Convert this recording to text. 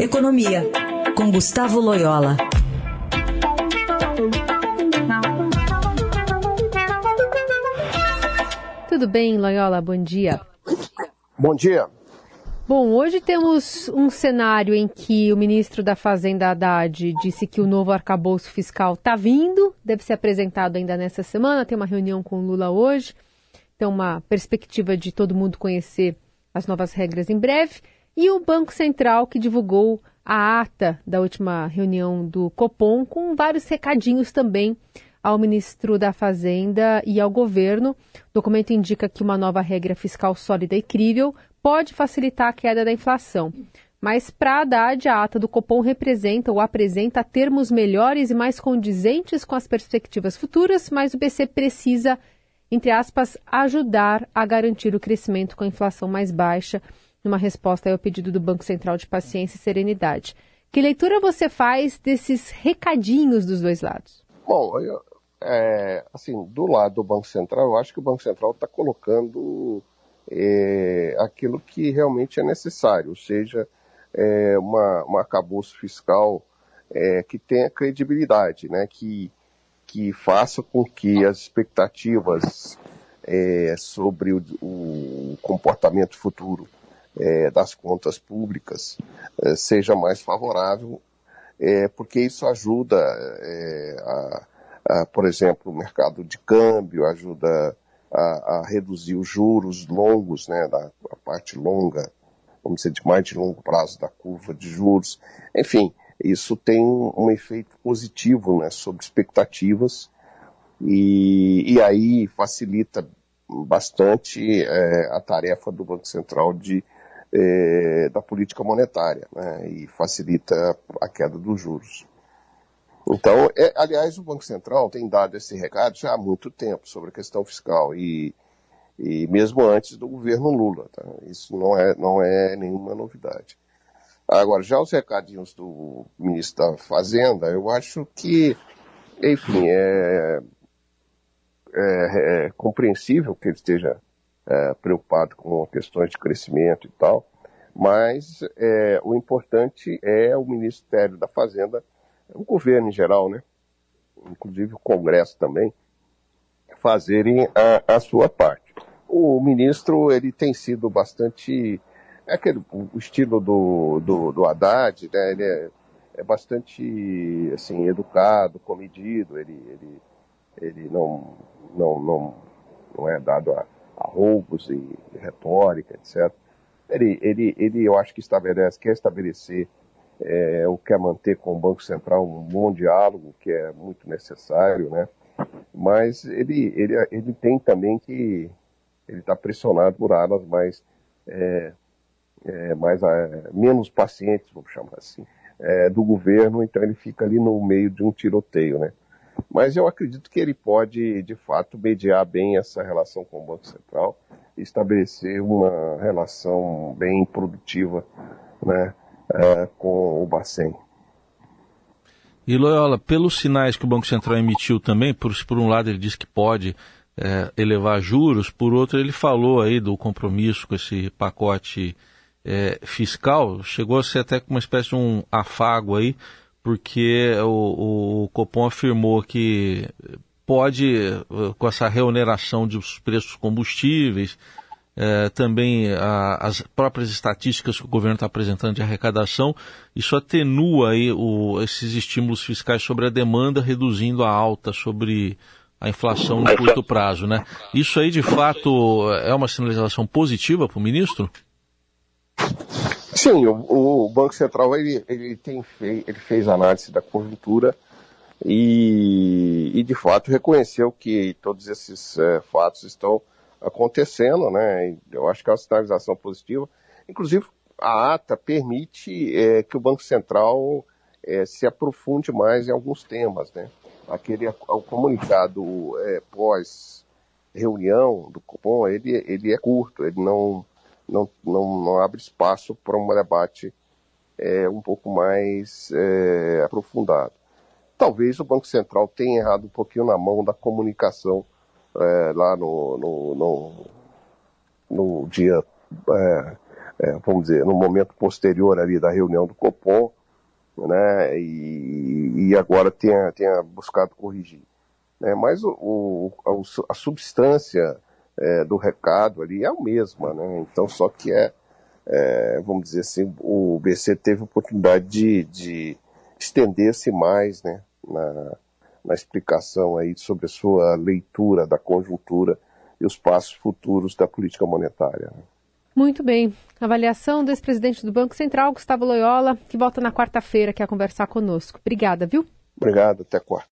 Economia, com Gustavo Loyola. Tudo bem, Loyola? Bom dia. Bom dia. Bom, hoje temos um cenário em que o ministro da Fazenda Haddad disse que o novo arcabouço fiscal está vindo, deve ser apresentado ainda nessa semana, tem uma reunião com o Lula hoje, então uma perspectiva de todo mundo conhecer as novas regras em breve. E o Banco Central, que divulgou a ata da última reunião do Copom, com vários recadinhos também ao ministro da Fazenda e ao governo. O documento indica que uma nova regra fiscal sólida e crível pode facilitar a queda da inflação. Mas para Haddad, a ata do Copom representa ou apresenta termos melhores e mais condizentes com as perspectivas futuras, mas o BC precisa, entre aspas, ajudar a garantir o crescimento com a inflação mais baixa numa resposta ao pedido do Banco Central de paciência e serenidade. Que leitura você faz desses recadinhos dos dois lados? Bom, eu, é, assim, do lado do Banco Central, eu acho que o Banco Central está colocando é, aquilo que realmente é necessário, ou seja, é, uma, uma acabouço fiscal é, que tenha credibilidade, né, que, que faça com que as expectativas é, sobre o, o comportamento futuro é, das contas públicas é, seja mais favorável, é, porque isso ajuda, é, a, a, por exemplo, o mercado de câmbio, ajuda a, a reduzir os juros longos, né, da a parte longa, vamos dizer, de mais de longo prazo da curva de juros. Enfim, isso tem um, um efeito positivo né, sobre expectativas e, e aí facilita bastante é, a tarefa do Banco Central de é, da política monetária né, e facilita a queda dos juros. Então, é, aliás, o Banco Central tem dado esse recado já há muito tempo sobre a questão fiscal e, e mesmo antes do governo Lula. Tá? Isso não é, não é nenhuma novidade. Agora, já os recadinhos do ministro da Fazenda, eu acho que, enfim, é, é, é compreensível que ele esteja é, preocupado com questões de crescimento e tal, mas é, o importante é o Ministério da Fazenda, o governo em geral, né? inclusive o Congresso também, fazerem a, a sua parte. O ministro ele tem sido bastante é aquele o estilo do, do, do Haddad, né? Ele é, é bastante assim educado, comedido. Ele ele, ele não não não não é dado a roubos e retórica, etc. Ele, ele, ele, eu acho que estabelece, quer estabelecer é, ou quer manter com o Banco Central um bom diálogo, que é muito necessário, né? Mas ele, ele, ele tem também que ele está pressionado por alas mais, é, é, mais é, menos pacientes, vamos chamar assim, do governo, então ele fica ali no meio de um tiroteio, né? Mas eu acredito que ele pode, de fato, mediar bem essa relação com o Banco Central estabelecer uma relação bem produtiva né, é, com o Bacen. E Loyola, pelos sinais que o Banco Central emitiu também, por, por um lado ele diz que pode é, elevar juros, por outro ele falou aí do compromisso com esse pacote é, fiscal, chegou a ser até uma espécie de um afago aí, porque o, o Copom afirmou que pode, com essa reoneração dos preços dos combustíveis, é, também a, as próprias estatísticas que o governo está apresentando de arrecadação, isso atenua aí o, esses estímulos fiscais sobre a demanda, reduzindo a alta sobre a inflação no curto prazo, né? Isso aí, de fato, é uma sinalização positiva para o ministro? Sim, o, o, Banco Central ele, ele, tem fei, ele fez análise da conjuntura e, e, de fato reconheceu que todos esses é, fatos estão acontecendo, né? Eu acho que é uma sinalização positiva. Inclusive, a ata permite é, que o Banco Central é, se aprofunde mais em alguns temas, né? Aquele o comunicado pós reunião do Copom, ele, ele é curto, ele não não, não, não abre espaço para um debate é, um pouco mais é, aprofundado. Talvez o Banco Central tenha errado um pouquinho na mão da comunicação é, lá no, no, no, no dia é, é, vamos dizer, no momento posterior ali da reunião do Copom, né, e, e agora tenha, tenha buscado corrigir. Né, mas o, o, a, a, substância é, do recado ali é a mesma, né, então só que é, é, vamos dizer assim, o BC teve oportunidade de, de estender-se mais, né, na, na explicação aí sobre a sua leitura da conjuntura e os passos futuros da política monetária. Muito bem. Avaliação do ex-presidente do Banco Central, Gustavo Loyola, que volta na quarta-feira aqui a conversar conosco. Obrigada, viu? Obrigado, até quarta.